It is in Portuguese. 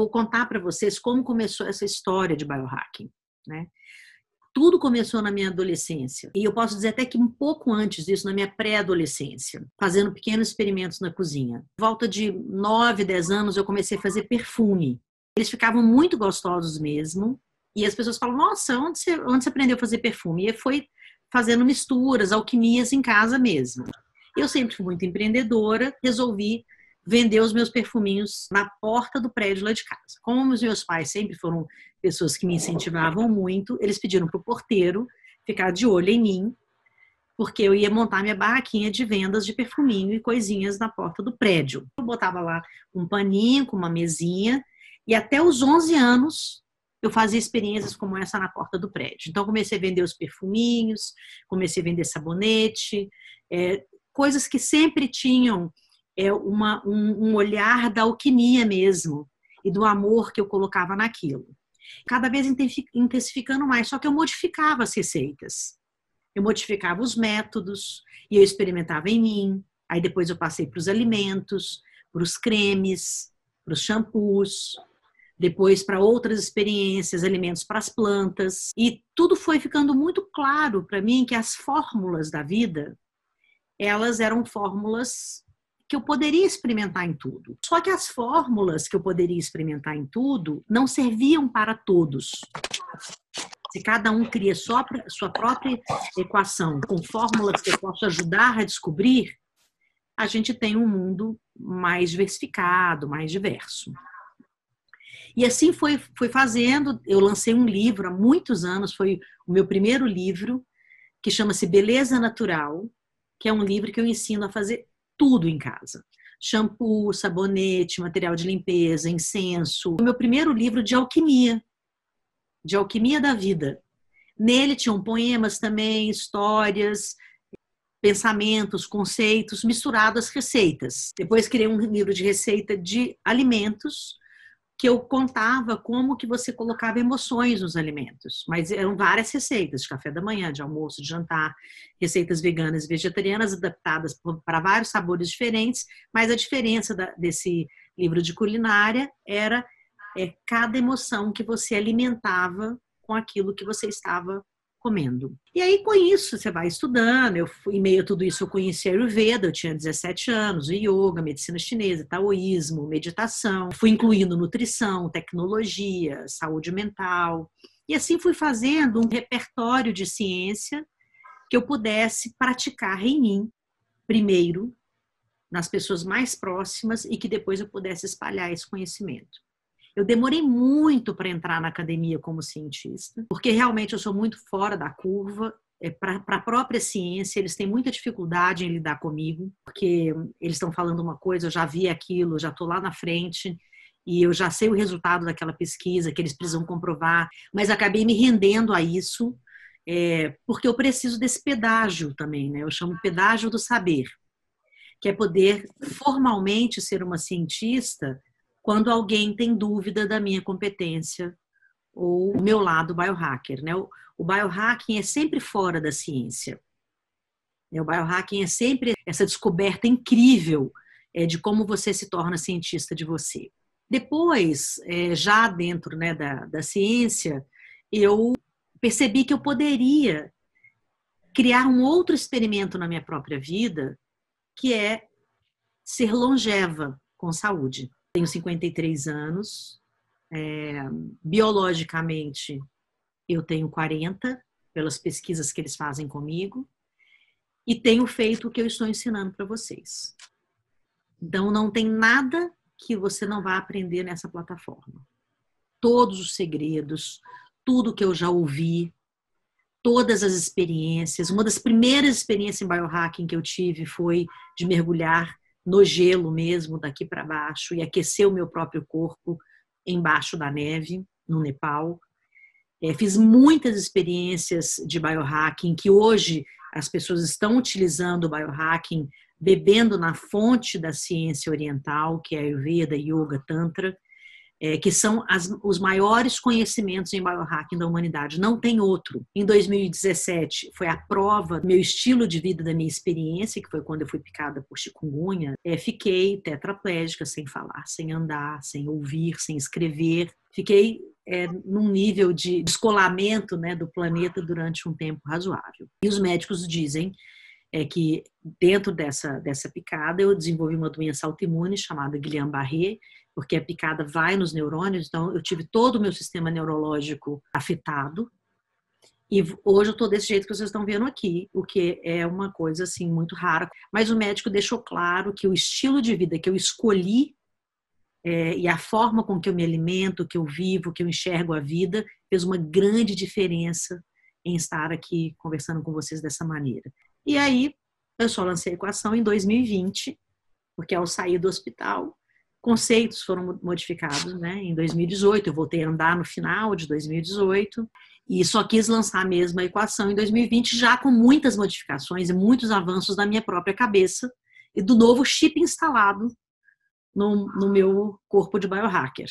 vou contar para vocês como começou essa história de biohacking, né? Tudo começou na minha adolescência. E eu posso dizer até que um pouco antes disso, na minha pré-adolescência, fazendo pequenos experimentos na cozinha. Volta de 9, 10 anos, eu comecei a fazer perfume. Eles ficavam muito gostosos mesmo. E as pessoas falam: Nossa, onde você, onde você aprendeu a fazer perfume? E foi fazendo misturas, alquimias em casa mesmo. Eu sempre fui muito empreendedora, resolvi vender os meus perfuminhos na porta do prédio lá de casa. Como os meus pais sempre foram pessoas que me incentivavam muito, eles pediram para o porteiro ficar de olho em mim, porque eu ia montar minha barraquinha de vendas de perfuminho e coisinhas na porta do prédio. Eu botava lá um paninho com uma mesinha e até os 11 anos eu fazia experiências como essa na porta do prédio. Então comecei a vender os perfuminhos, comecei a vender sabonete, é, coisas que sempre tinham é, uma, um, um olhar da alquimia mesmo e do amor que eu colocava naquilo. Cada vez intensificando mais, só que eu modificava as receitas. Eu modificava os métodos e eu experimentava em mim. Aí depois eu passei para os alimentos, para os cremes, para os shampoos, depois para outras experiências, alimentos para as plantas. E tudo foi ficando muito claro para mim que as fórmulas da vida, elas eram fórmulas que eu poderia experimentar em tudo. Só que as fórmulas que eu poderia experimentar em tudo não serviam para todos. Se cada um cria sua, sua própria equação com fórmulas que eu posso ajudar a descobrir, a gente tem um mundo mais diversificado, mais diverso. E assim foi, foi fazendo. Eu lancei um livro há muitos anos, foi o meu primeiro livro, que chama-se Beleza Natural, que é um livro que eu ensino a fazer tudo em casa. Shampoo, sabonete, material de limpeza, incenso. O meu primeiro livro de alquimia, de alquimia da vida. Nele tinham poemas também, histórias, pensamentos, conceitos, misturados às receitas. Depois criei um livro de receita de alimentos, que eu contava como que você colocava emoções nos alimentos. Mas eram várias receitas, de café da manhã, de almoço, de jantar, receitas veganas e vegetarianas adaptadas para vários sabores diferentes, mas a diferença da, desse livro de culinária era é, cada emoção que você alimentava com aquilo que você estava comendo. E aí, com isso, você vai estudando. Eu, em meio a tudo isso, eu conheci a Ayurveda, eu tinha 17 anos, o yoga, medicina chinesa, taoísmo, meditação. Fui incluindo nutrição, tecnologia, saúde mental. E assim fui fazendo um repertório de ciência que eu pudesse praticar em mim, primeiro, nas pessoas mais próximas, e que depois eu pudesse espalhar esse conhecimento. Eu demorei muito para entrar na academia como cientista, porque realmente eu sou muito fora da curva. É, para a própria ciência, eles têm muita dificuldade em lidar comigo, porque eles estão falando uma coisa, eu já vi aquilo, já estou lá na frente e eu já sei o resultado daquela pesquisa que eles precisam comprovar, mas acabei me rendendo a isso, é, porque eu preciso desse pedágio também, né? Eu chamo pedágio do saber, que é poder formalmente ser uma cientista quando alguém tem dúvida da minha competência ou o meu lado biohacker. Né? O, o biohacking é sempre fora da ciência. O biohacking é sempre essa descoberta incrível é, de como você se torna cientista de você. Depois, é, já dentro né, da, da ciência, eu percebi que eu poderia criar um outro experimento na minha própria vida, que é ser longeva com saúde tenho 53 anos, é, biologicamente eu tenho 40, pelas pesquisas que eles fazem comigo, e tenho feito o que eu estou ensinando para vocês. Então, não tem nada que você não vá aprender nessa plataforma. Todos os segredos, tudo que eu já ouvi, todas as experiências. Uma das primeiras experiências em biohacking que eu tive foi de mergulhar no gelo mesmo, daqui para baixo, e aquecer o meu próprio corpo embaixo da neve, no Nepal. É, fiz muitas experiências de biohacking que hoje as pessoas estão utilizando o biohacking bebendo na fonte da ciência oriental, que é a Ayurveda, Yoga, Tantra. É, que são as, os maiores conhecimentos em biohacking da humanidade. Não tem outro. Em 2017 foi a prova do meu estilo de vida, da minha experiência, que foi quando eu fui picada por chikungunya. É, fiquei tetraplégica, sem falar, sem andar, sem ouvir, sem escrever. Fiquei é, num nível de descolamento né, do planeta durante um tempo razoável. E os médicos dizem é que dentro dessa, dessa picada eu desenvolvi uma doença autoimune chamada Guillain-Barré, porque a picada vai nos neurônios, então eu tive todo o meu sistema neurológico afetado. E hoje eu estou desse jeito que vocês estão vendo aqui, o que é uma coisa assim muito rara. Mas o médico deixou claro que o estilo de vida que eu escolhi é, e a forma com que eu me alimento, que eu vivo, que eu enxergo a vida, fez uma grande diferença em estar aqui conversando com vocês dessa maneira. E aí, eu só lancei a equação em 2020, porque ao sair do hospital, conceitos foram modificados, né? Em 2018, eu voltei a andar no final de 2018 e só quis lançar a mesma equação em 2020, já com muitas modificações e muitos avanços da minha própria cabeça e do novo chip instalado no, no meu corpo de biohacker.